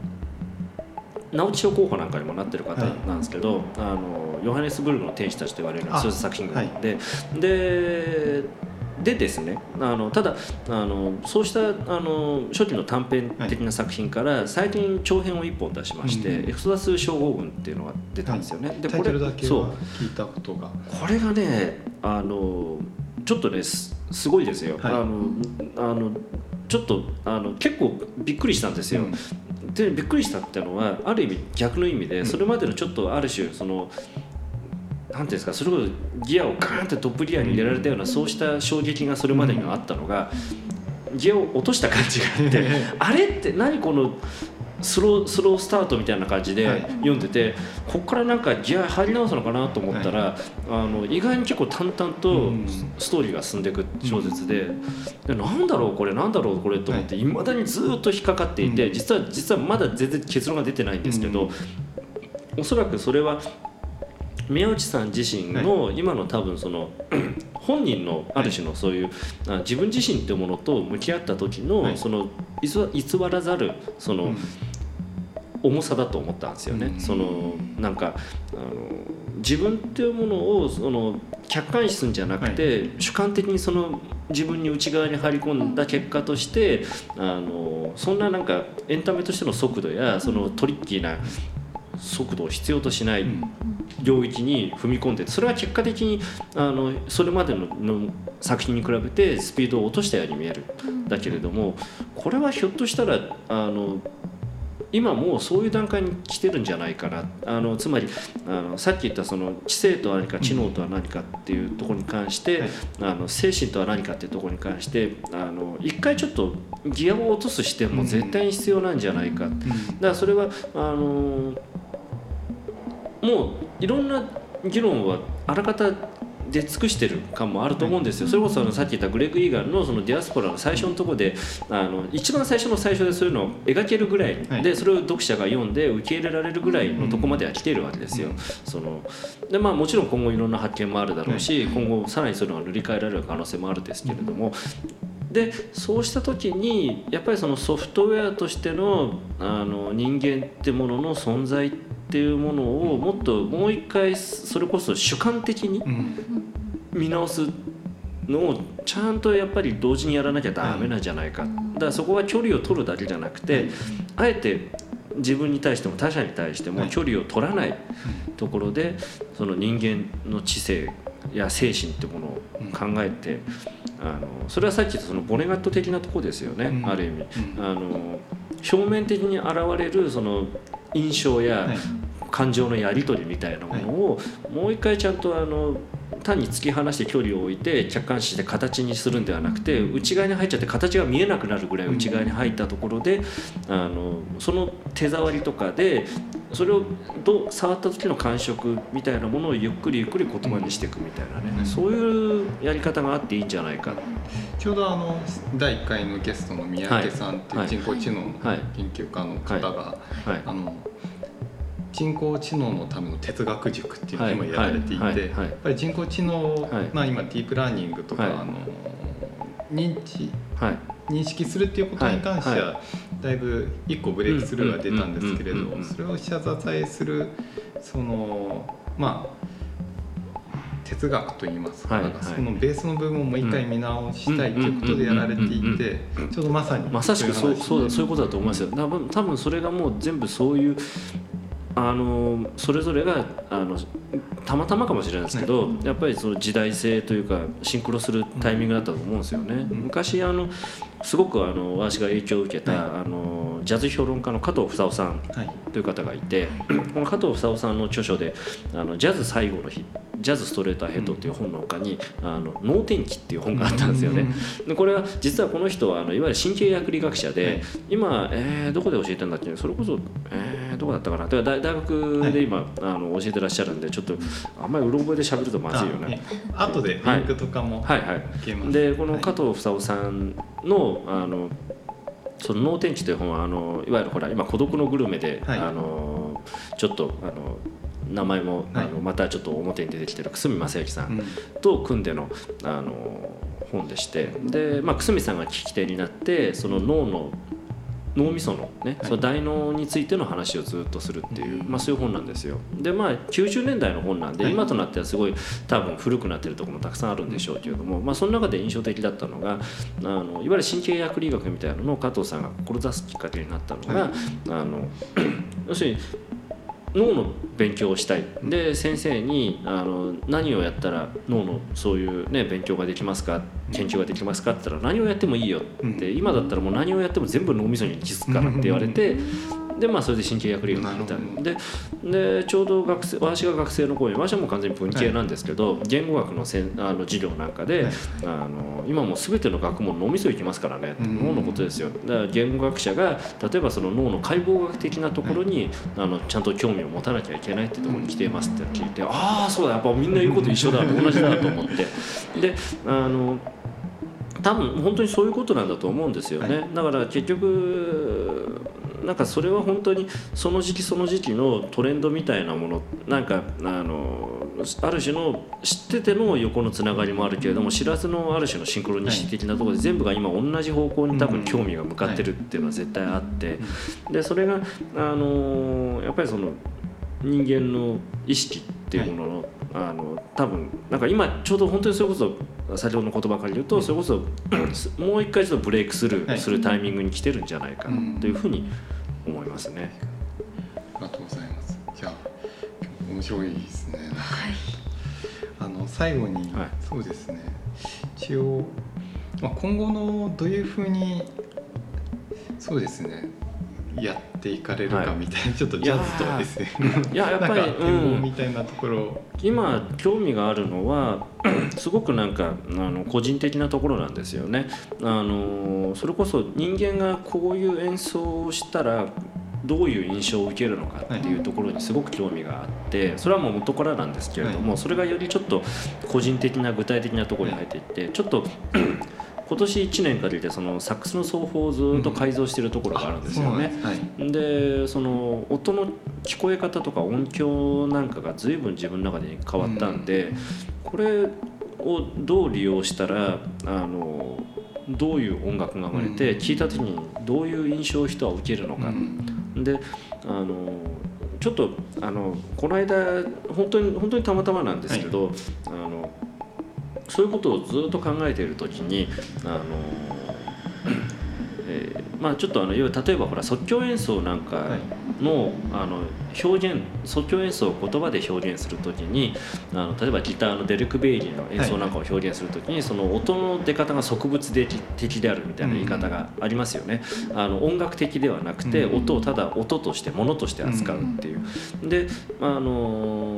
直木賞候補なんかにもなってる方なんですけど、あのヨハネスブルグの天使たちと言われるあそういう作品があはい。って、ででですねあのただあのそうしたあの初期の短編的な作品から最近長編を1本出しまして「うんエクソダス症候群」っていうのが出たんですよね。でタイトルだけそう。は聞いたことが。これがねあのちょっとねすすごいですよ、はい。あのあのちょっとあの結構びっくりしたんですよ、うん。でびっくりしたっていうのはある意味逆の意味でん。それまでのちょっとある種そのなんていうんですかそれこそギアをガーンってトップギアに入れられたようなそうした衝撃がそれまでにはあったのがギアを落とした感じがあってあれって何このスロースロースタートみたいな感じではい。読んでて、ここからなんかギア入り直すのかなと思ったら、あの意外に結構淡々とうん。ストーリーが進んでいく小説で,、でなんだろうこれなんだろうこれと思ってい。まだにずっと引っかかっていて、うん。実は実はまだ全然結論が出てないんですけど、おそらくそれは宮内さん自身の今の多分その 本人のある種のそういうあ自分自身っていうものと向き合った時のはい。その偽偽らざるその重さだと思ったんですよね。うん。そのなんかあの自分っていうものをその客観視するんじゃなくて、主観的にその自分に内側に張り込んだ結果としてあのそんななんかエンタメとしての速度やそのトリッキーな速度を必要としないうん領域に踏み込んでそれは結果的にあのそれまでのの作品に比べてスピードを落としたように見える。だけれどもこれはひょっとしたらあの今もうそういう段階に来てるんじゃないかな。あのつまりあのさっき言ったその知性とは何か知能とは何かっていうところに関して、はい。あの精神とは何かっていうところに関してあの一回ちょっとギアを落とす視点も絶対に必要なんじゃないか、だからそれはあのもういろんな議論はあらかた出尽くしてる感もあると思うんですよ、それこそあのさっき言ったグレッグ・イーガンのそのディアスポラの最初のところであの一番最初の最初でそういうのを描けるぐらいで、はい。それを読者が読んで受け入れられるぐらいのとこまでは来ているわけですよ。うんそのでまあ、もちろん今後いろんな発見もあるだろうし、今後さらにそういうのが塗り替えられる可能性もあるんですけれども、でそうした時にやっぱりそのソフトウェアとしてのあの人間ってものの存在っていうものをもっともう一回それこそ主観的にうん。見直すのをちゃんとやっぱり同時にやらなきゃダメなんじゃないか、だからそこは距離を取るだけじゃなくて、あえて自分に対しても他者に対してもはい。距離を取らないところでその人間の知性や精神ってものを考えて、あのそれはさっき言ったそのボネガット的なとこですよね、うん。ある意味。うん。あの表面的に現れるその印象やはい。感情のやり取りみたいなものをもう一回ちゃんとあの単に突き放して距離を置いて客観視して形にするんではなくて内側に入っちゃって形が見えなくなるぐらい内側に入ったところであのその手触りとかでそれをどう触った時の感触みたいなものをゆっくりゆっくり言葉にしていくみたいなね、うん。そういうやり方があっていいんじゃないか。ちょうどあの第1回のゲストの三宅さんっていうはい。人工知能のはい。研究家の方が、はい。あの人工知能のための哲学塾っていうのを今はいやられていて、はいはいはいやっぱり人工知能、はい。まあ、今ディープラーニングとか、はい。あの認知はい。認識するっていうことに関しては、はだいぶ一個ブレイクスルーが出たんですけれどそれを下支えするそのまあ哲学といいますか,、はいなんかそのベースの部分をもう一回見直したいということでやられていてちょうどまさにまさしくそうそうだそういうことだと思いますよ。多分多分それがもう全部そういうあのそれぞれがあのたまたまかもしれないですけど、やっぱりその時代性というかシンクロするタイミングだったと思うんですよね。昔あのすごくあの私が影響を受けた、はい。あのジャズ評論家の加藤房夫さんはい。という方がいて この加藤房夫さんの著書で「あのジャズ最後の日」「ジャズストレートアヘッド」っていう本の他に「あの脳天気」っていう本があったんですよね。でこれは実はこの人はあのいわゆる神経薬理学者で、はい。今、えーどこで教えてるんだっけ？それこそ、えーどこだったかな？だ大大学で今、あの教えてらっしゃるんでちょっとあんまりうろ覚えで喋るとまずいよね。あ後でリンクとかもはい。はい。消えます。でこのはい加藤房夫さんのあのその脳天気という本はあのいわゆるほら今孤独のグルメで、はい。あのちょっとあの名前も、はい。あのまたちょっと表に出てきてる久住正幸さん。と組んでのあの本でして。で、まあ、久住さんが聞き手になってその脳の脳みそのね、はい。その大脳についての話をずっとするっていう、まあ、そういう本なんですよ。でまあ90年代の本なんで、はい。今となってはすごい多分古くなってるところもたくさんあるんでしょうけれども、まあ、その中で印象的だったのがあのいわゆる神経薬理学みたいなのを加藤さんが志すきっかけになったのが、はい。あの 要するに脳の勉強をしたい。で先生にあの何をやったら脳のそういう、ね、勉強ができますか？研究ができますか？って言ったら何をやってもいいよって、今だったらもう何をやっても全部脳みそに気づくからって言われて。でまあそれで神経薬理学みた。いででちょうど学生私が学生の頃に私はもう完全に文系なんですけど、言語学のせんあの授業なんかで、はい。あの今もう全ての学問脳みそ行きますからね、うん。脳のことですよ。だから言語学者が例えばその脳の解剖学的なところに、あのちゃんと興味を持たなきゃいけないってところに来ていますって聞いて、ああそうだやっぱみんな言うこと一緒だ同じだと思って。であの多分本当にそういうことなんだと思うんですよね、はだから結局なんかそれは本当にその時期その時期のトレンドみたいなものなんかあのある種の知ってての横のつながりもあるけれども知らずのある種のシンクロニシティ的なところで全部が今同じ方向に多分興味が向かってるっていうのは絶対あって。でそれがあのやっぱりその人間の意識っていうものの,、あの多分なんか今ちょうど本当にそれこそ先ほどの言葉から言うとそれこそ もう一回ちょっとブレイクスルはい。ーするタイミングに来てるんじゃないかなというふうに思いますね。ありがとうございます。じゃあ面白いですね。はい。あの最後に、はい。そうですね。一応、まあ、今後のどういうふうにそうですねやっていかれるかみたいな、ちょっとジャズとで。すねいややっぱりうん。望みたいなところ。を、今興味があるのは すごくなんかあの個人的なところなんですよね。あのそれこそ人間がこういう演奏をしたらどういう印象を受けるのかっていうところにすごく興味があってそれはもう元からなんですけれども、それがよりちょっと個人的な具体的なところに入っていってちょっと今年1年かけてそのサックスの奏法をずっと改造しているところがあるんですよね。でその音の聞こえ方とか音響なんかが随分自分の中で変わったんで、これをどう利用したらあのどういう音楽が生まれてうん。聞いた時にどういう印象を人は受けるのか、であのちょっとあのこの間本当に本当にたまたまなんですけど、あのそういうことをずっと考えている時にあの、えーまあ、ちょっとあの例えばほら即興演奏なんかはい。の,、あの表現即興演奏を言葉で表現する時にあの例えばギターのデルク・ベイリーの演奏なんかを表現する時に、その音の出方が植物的であるみたいな言い方がありますよね。あの音楽的ではなくて、うん。音をただ音として物として扱うっていう。であのー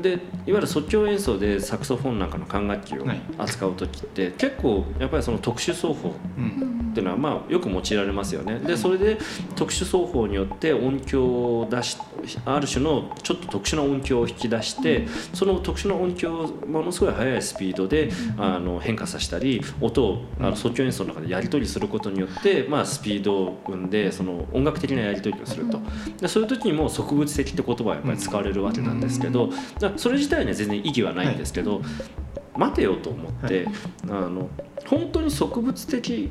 でいわゆる即興演奏でサクソフォンなんかの管楽器をはい。扱う時って結構やっぱりその特殊奏法うんっていうのはまあよく用いられますよね。でそれで特殊奏法によって音響を出しある種のちょっと特殊な音響を引き出してその特殊な音響をものすごい速いスピードであの変化させたり音をあの即興演奏の中でやり取りすることによってまあスピードを生んでその音楽的なやり取りをすると。でそういう時にも植物的って言葉はやっぱり使われるわけなんですけどそれ自体には全然意義はないんですけど待てよと思ってあの本当に植物的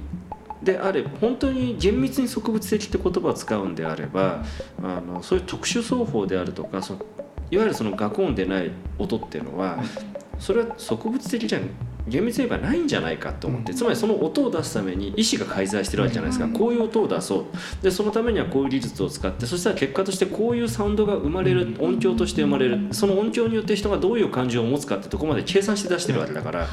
であれ本当に厳密に植物的って言葉を使うんであればあのそういう特殊奏法であるとかそのいわゆるその楽音でない音っていうのははいそれは植物的じゃ厳密に言えばないんじゃないかと思って、うん。つまりその音を出すために意思が介在してるわけじゃないですか、うん。こういう音を出そう。でそのためにはこういう技術を使ってそしたら結果としてこういうサウンドが生まれる音響として生まれる。その音響によって人がどういう感情を持つかってとこまで計算して出してるわけだから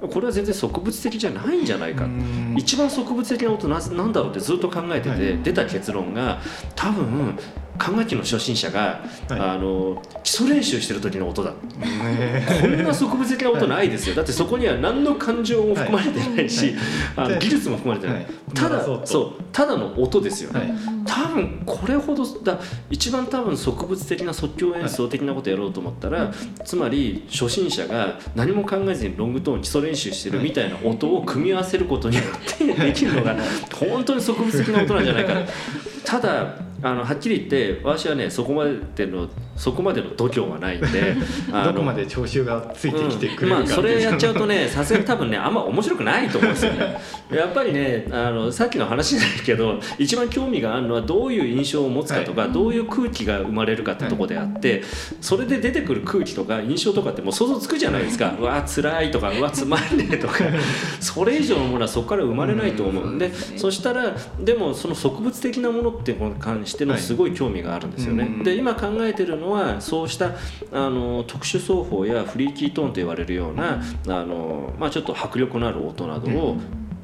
これは全然植物的じゃないんじゃないかうん。一番植物的な音ななんだろうってずっと考えてて、はい。出た結論が多分管楽器の初心者が、はい。あの基礎練習してる時の音だ。ねこんな植物的な音ないですよ。だってそこには何の感情も含まれてないし、あのはい。技術も含まれてない、はい。ただそうただの音ですよね、はい。多分これほどだ一番多分植物的な即興演奏的なことやろうと思ったら、つまり初心者が何も考えずにロングトーン基礎練習してるみたいな音を組み合わせることによって できるのが本当に植物的な音なんじゃないか。ただあのはっきり言って私はねそこまでのそこまでの度胸はないんで どこまで聴衆がついてきてくれるかうん。まあ、それやっちゃうとねねさすがに多分ねあんま面白くないと思うんですよね。やっぱりねあのさっきの話じゃないけど一番興味があるのはどういう印象を持つかとか、どういう空気が生まれるかってとこであって、それで出てくる空気とか印象とかってもう想像つくじゃないですか。うわ辛いとかうわつまんねえとか。それ以上のものはそこから生まれないと思うんでそしたらでもその植物的なものっていうことに関してのすごい興味があるんですよね。はい。うんで今考えてるのはそうしたあの特殊奏法やフリーキートーンと言われるようなあの、まあ、ちょっと迫力のある音などを、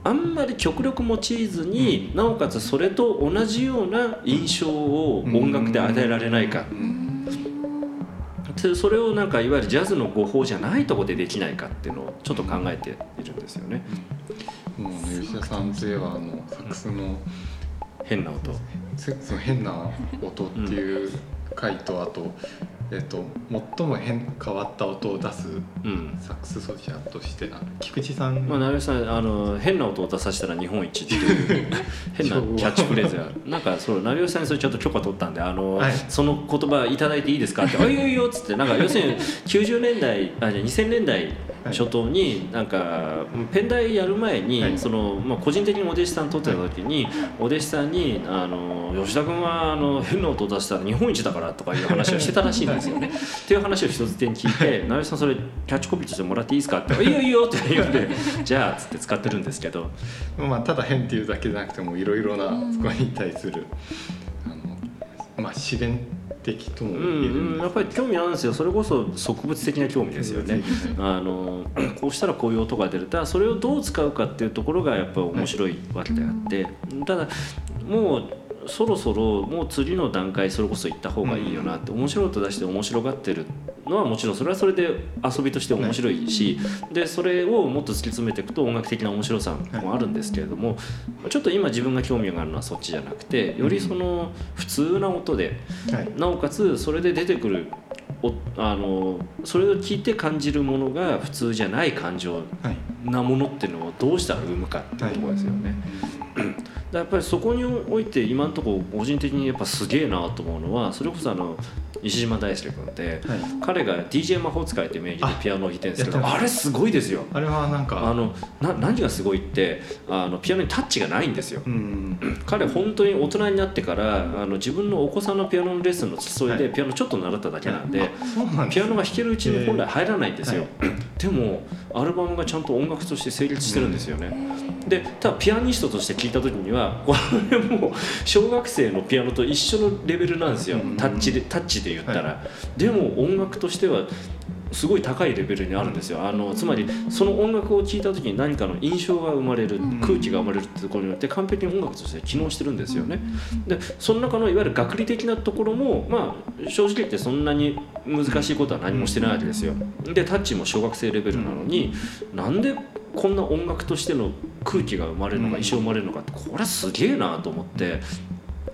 あんまり極力用いずに、なおかつそれと同じような印象を音楽で与えられないか、でそれをなんかいわゆるジャズの語法じゃないところでできないかっていうのをちょっと考えているんですよね。もうね吉田さんといえばあのサックスの変な音。せその変な音っていう回と、あとえっと最も変変わった音を出すうん。サックス奏者として菊池さん、まあ、成吉さんあの変な音を出させたら日本一っていう 変なキャッチフレーズがなんかそう成吉さんにそれちょっと許可取ったんであの、はい。その言葉いただいていいですかって「あいいよいいよ」っつってなんか要するに90年代あじゃあ2000年代初頭になんかペンダイやる前に、はい。そのまあ、個人的にお弟子さん取ってた時に、お弟子さんにあの「吉田君はあの変な音を出したら日本一だから」とかいう話をしてたらしいんですよね。っていう話を人づてに聞いて「成吉さんそれキャッチコピーとしてもらっていいですか?」って「いいよいいよ」って言うんで「じゃあ」っつって使ってるんですけど。まあ、ただ変っていうだけじゃなくてもいろいろなそこに対するあの、まあ、試練的ともう言えるん、うん、やっぱり興味あるんですよ。それこそ植物的な興味ですよね。はあのこうしたらこういう音が出る。ただそれをどう使うかっていうところがやっぱり面白いわけであって、ただもうそろそろもう次の段階それこそ行った方がいいよなって、面白い音出して面白がってるのはもちろんそれはそれで遊びとして面白いし、でそれをもっと突き詰めていくと音楽的な面白さもあるんですけれども、ちょっと今自分が興味があるのはそっちじゃなくてよりその普通な音ではい。なおかつそれで出てくるおあのそれを聞いて感じるものが普通じゃない感情はいなものっていうのをどうしたら生むかっていうところですよね。だからやっぱりそこにおいて今のところ個人的にやっぱすげえなと思うのはそれこそあの石島大輔君ってはい。彼が DJ 魔法使いっていう名義でピアノを弾いてるんですけどあれすごいですよ。あれはなんあかのな何がすごいってあのピアノにタッチがないんですよ。うん彼本当に大人になってからあの自分のお子さんのピアノのレッスンの付き添いではい。ピアノちょっと習っただけなんで、そうなんですピアノが弾けるうちに本来入らないんですよ、はでもアルバムがちゃんと音楽として成立してるんですよね、でただピアニストとして聴いた時にはこれもう小学生のピアノと一緒のレベルなんですよ、うんタッチでタッチで言ったら、はでも音楽としてはすごい高いレベルにあるんですよ。あのつまりその音楽を聴いた時に何かの印象が生まれるうん。空気が生まれるってところによって完璧に音楽として機能してるんですよね。でその中のいわゆる学理的なところもまあ正直言ってそんなに難しいことは何もしてないわけですよ。でタッチも小学生レベルなのになんでこんな音楽としての空気が生まれるのかうん。一生生まれるのかってこれはすげえなと思って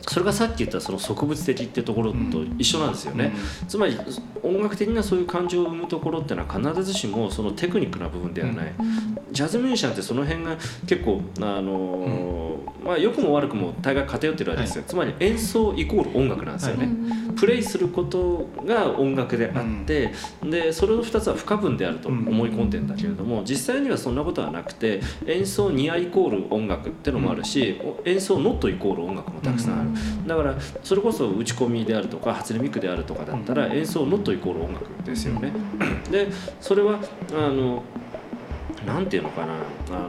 それがさっき言ったその植物的ってところと一緒なんですよね、つまり音楽的なそういう感情を生むところってのは必ずしもそのテクニックな部分ではない、ジャズミュージシャンってその辺が結構あのーまあ良くも悪くも大概偏ってるわけですよ、つまり演奏イコール音楽なんですよね、プレイすることが音楽であって、でそれの2つは不可分であると思い込んでんだけれども、実際にはそんなことはなくて演奏ニアイコール音楽ってのもあるし、演奏ノットイコール音楽もたくさんある、だからそれこそ打ち込みであるとか初音ミクであるとかだったら演奏ノットイコール音楽ですよね。でそれはあのなんていうのかなあの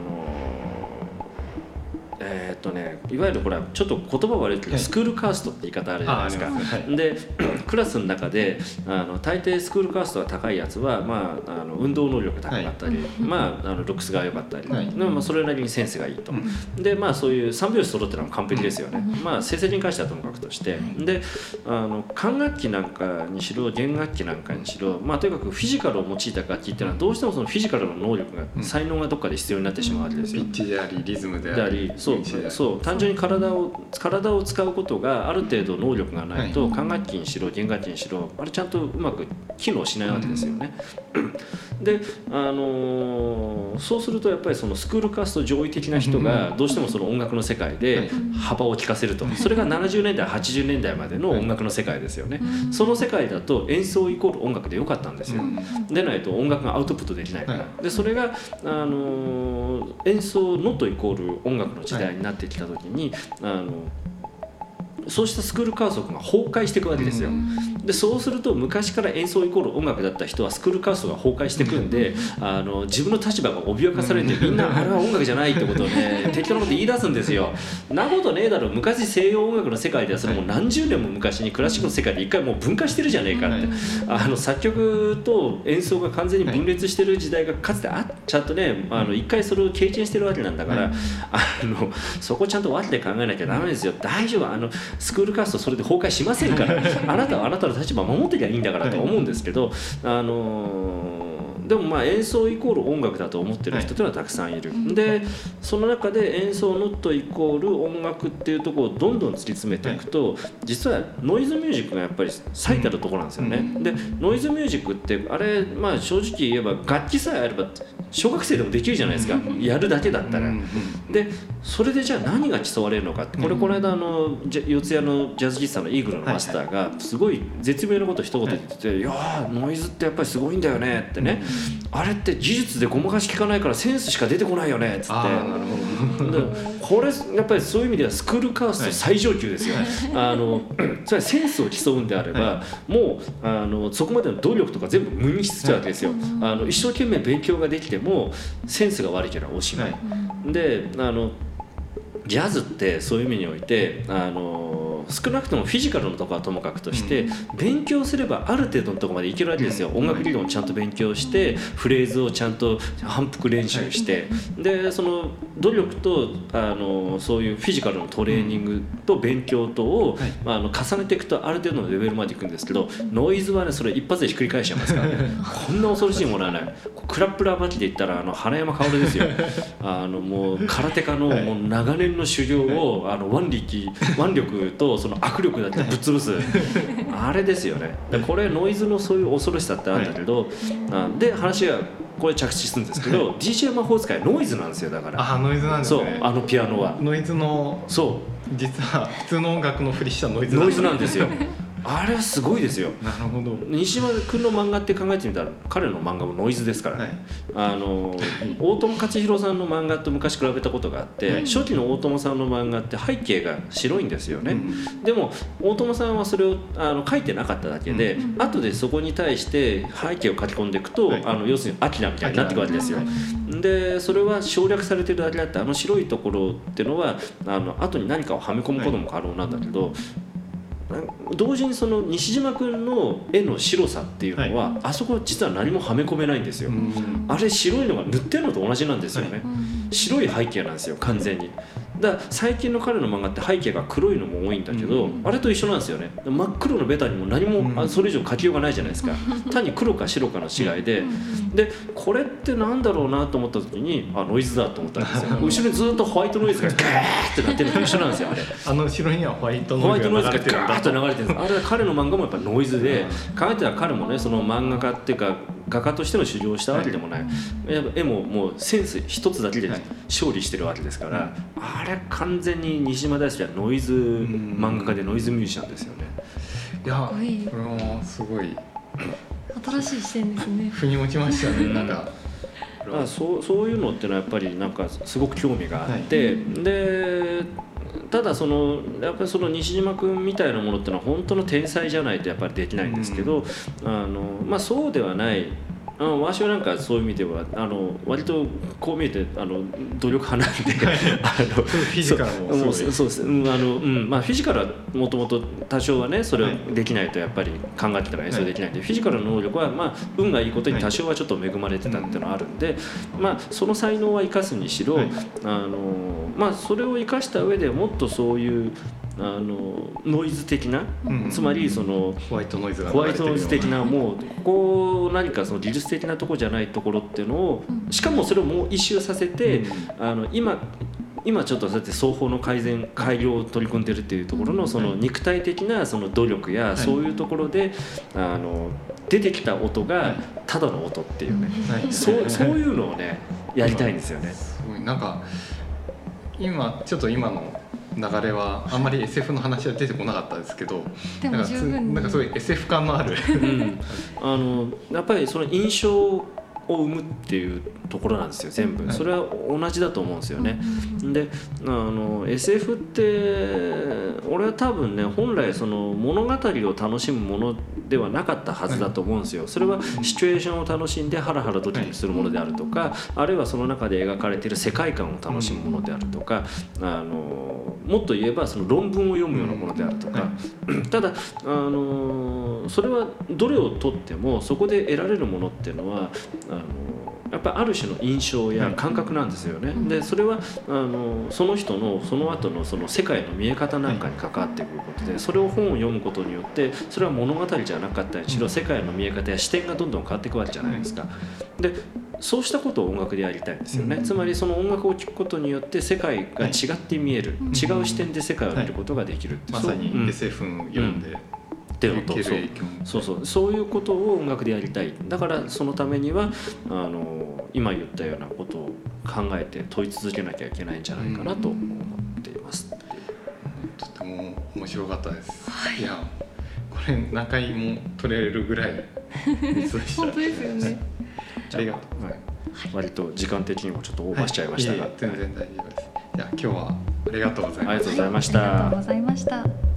えーっとねいわゆるほらちょっと言葉悪いけど、はい。スクールカーストって言い方あるじゃないですか。ああり。ますはい。で クラスの中であの大抵スクールカーストが高いやつは、まあ、あの運動能力が高かったり、まあ、あのルックスが良かったり、はい。でもまあそれなりにセンスがいいと、うん。でまあそういう三拍子揃ってるのは完璧ですよね、まあ成績に関してはともかくとして。であの管楽器なんかにしろ弦楽器なんかにしろ、まあ、とにかくフィジカルを用いた楽器っていうのはどうしてもそのフィジカルの能力が、うん。才能がどっかで必要になってしまうわけですよ。ピッチでありリズムででありそうそう単純に体を体を使うことがある程度能力がないと、管楽器にしろ弦楽器にしろあれちゃんとうまく機能しないわけですよね。で、あのーそうするとやっぱりそのスクールカースト上位的な人がどうしてもその音楽の世界はい。で幅を利かせると。それが70年代80年代までの音楽の世界ですよね。その世界だと演奏イコール音楽でよかったんですよ。でないと音楽がアウトプットできないから、はでそれが、あのー演奏ノットイコール音楽の時時代になってきた時に、あのそうしたスクールカーストが崩壊していくわけですよ。でそうすると昔から演奏イコール音楽だった人はスクールカーストが崩壊してくんで、あの自分の立場が脅かされてみんなあれは音楽じゃないってことをね 適当なこと言い出すんですよ。なことねえだろ昔西洋音楽の世界ではそれもう何十年も昔にクラシックの世界で一回もう分化してるじゃねえかって、あの作曲と演奏が完全に分裂してる時代がかつてあっちゃんとねあの一回それを経験してるわけなんだから、はい。あのそこちゃんと分けて考えなきゃダメですよ。大丈夫。あのスクールカーストそれで崩壊しませんから あなたはあなたの立場を守ってりゃいいんだからと思うんですけど、あのーでもまあ演奏イコール音楽だと思ってる人というのはたくさんいる、でその中で演奏ノットイコール音楽っていうところをどんどん突き詰めていくと、実はノイズミュージックがやっぱり最たるところなんですよね、でノイズミュージックってあれまあ正直言えば楽器さえあれば小学生でもできるじゃないですか、やるだけだったら、でそれでじゃあ何が競われるのかってこれこの間あの四谷のジャズ喫茶のイーグルのマスターがすごい絶妙なこと一言言ってて「いやーノイズってやっぱりすごいんだよね」ってね「あれって技術でごまかし効かないからセンスしか出てこないよね」っつって。これやっぱりそういう意味ではスクールカースト最上級ですよ、あのそれはセンスを競うんであれば、もうあのそこまでの努力とか全部無にしつつあるわけですよ、あの一生懸命勉強ができてもセンスが悪いからおしまい、はい。であのジャズってそういう意味においてあの少なくともフィジカルのところはともかくとして、勉強すればある程度のところまでいけるわけですよ、音楽理論をちゃんと勉強してフレーズをちゃんと反復練習して、でその努力とあのそういうフィジカルのトレーニングと勉強とを、はい。まあ、あの重ねていくとある程度のレベルまでいくんですけどノイズはねそれ一発でひっくり返しちゃいますからね。こんな恐ろしいものはない。クラップラーバキで言ったらあの花山薫ですよ。あのもう空手家のはい。もう長年の修行を、あの腕力腕力とその握力だってぶっ潰す。あれですよね。でこれノイズのそういう恐ろしさってあるんだけど、あで話がこれ着地するんですけど DJ 魔法使いノイズなんですよだから。あノイズなんですそうねあのピアノは。ノイズのそ実は普通の音楽のふりしたノイズうノイズなんでですよあれはすごいですよ。なるほど。西島君の漫画って考えてみたら彼の漫画もノイズですから。ね、はい。あの大友克洋さんの漫画と昔比べたことがあって、はい。初期の大友さんの漫画って背景が白いんですよね、うんでも大友さんはそれをあの書いてなかっただけで、うん後でそこに対して背景を書き込んでいくと、はい。あの要するに「アキラ」みたいになっていくわけですよ。でそれは省略されてるだけだってあの白いところっていうのはあの後に何かをはめ込むことも可能なんだけど、同時にその西島君の絵の白さっていうのは、あそこ実は何もはめ込めないんですよ。うん。あれ白いのが塗ってるのと同じなんですよね。白い背景なんですよ完全にだ最近の彼の漫画って背景が黒いのも多いんだけど、うん。あれと一緒なんですよね。真っ黒のベタにも何も、うん。あそれ以上描きようがないじゃないですか。単に黒か白かの違いで、でこれってなんだろうなと思った時にあノイズだと思ったんですよ。後ろにずっとホワイトノイズがガーってなってるのと一緒なんですよあれ。あの後ろにはホワイトホワノイズイトノイズがが流れてるんだガーッと流れてるんですあれは彼の漫画もやっぱノイズでうん。考えたら彼もねその漫画家っていうか画家としての修行をしたわけでもない、やっぱ絵ももうセンス一つだけではい。勝利してるわけですから、あれ完全に西島大輔はノイズん。漫画家でノイズミュージシャンですよね。いやこれもすごい。新しい視点ですね。腑に落ちましたねなんか。だからそうそういうのってのはやっぱりなんかすごく興味があって、でただそのやっぱりその西島君みたいなものってのは本当の天才じゃないとやっぱりできないんですけど、あのまあ、そうではないあの私はなんかそういう意味ではあの割とこう見えてあの努力派なんで あのフィジカルもそうそうです、うんあのうんまあ、フィジカルはもともと多少はねそれをできないとやっぱり考えてたら演奏できないんで、フィジカルの能力は、まあ、運がいいことに多少はちょっと恵まれてたっていうのはあるんで、まあ、その才能は生かすにしろ、はい。あのまあ、それを生かした上でもっとそういうあのノイズ的な、うん。つまりそのホワイトノイズがホワイトノイズ的ななもうここ何かその技術的なとこじゃないところっていうのをしかもそれをもう一周させて、あの今今ちょっとそうやって双方の改善改良を取り組んでるっていうところのその肉体的なその努力やい。そういうところであの出てきた音はがい。ただの音っていう。ねはい。そうそういうのをねやりたいんですよね。すごい。なんか今ちょっと今の流れはあんまり SF の話は出てこなかったですけどでもなんかつ十分に。なんかすごい SF 感のある。うん、あのやっぱりその印象を生むっていうところなんですよ全部。はい。それは同じだと思うんですよね。であの SF って俺は多分ね本来その物語を楽しむものではなかったはずだと思うんですよ。それはシチュエーションを楽しんでハラハラドキドキするものであるとかあるいはその中で描かれている世界観を楽しむものであるとかあのもっと言えばその論文を読むようなものであるとかただあのそれはどれをとってもそこで得られるものっていうのはあのやっぱりある種の印象や感覚なんですよね。でそれはあのその人のその後のその世界の見え方なんかに関わってくることでそれを本を読むことによってそれは物語じゃなかったりしろ世界の見え方や視点がどんどん変わっていくわけじゃないですか。でそうしたことを音楽でやりたいんですよね、うん。つまりその音楽を聴くことによって世界が違って見える、はい。違う視点で世界を見ることができるって、まさにそう。うん。SF 読んでっていうのとそう。そうそう。そういうことを音楽でやりたい。だからそのためにはあの今言ったようなことを考えて問い続けなきゃいけないんじゃないかなと思っています。とても面白かったです、い、やこれ何回も撮れるぐらいミスでした。本当ですよね。ありがとう。はい。割と時間的にもちょっとオーバーしちゃいましたが、はい。ええ全然大丈夫です。じゃあ今日はありがとうございました。ありがとうございましありがとうたご。ざいました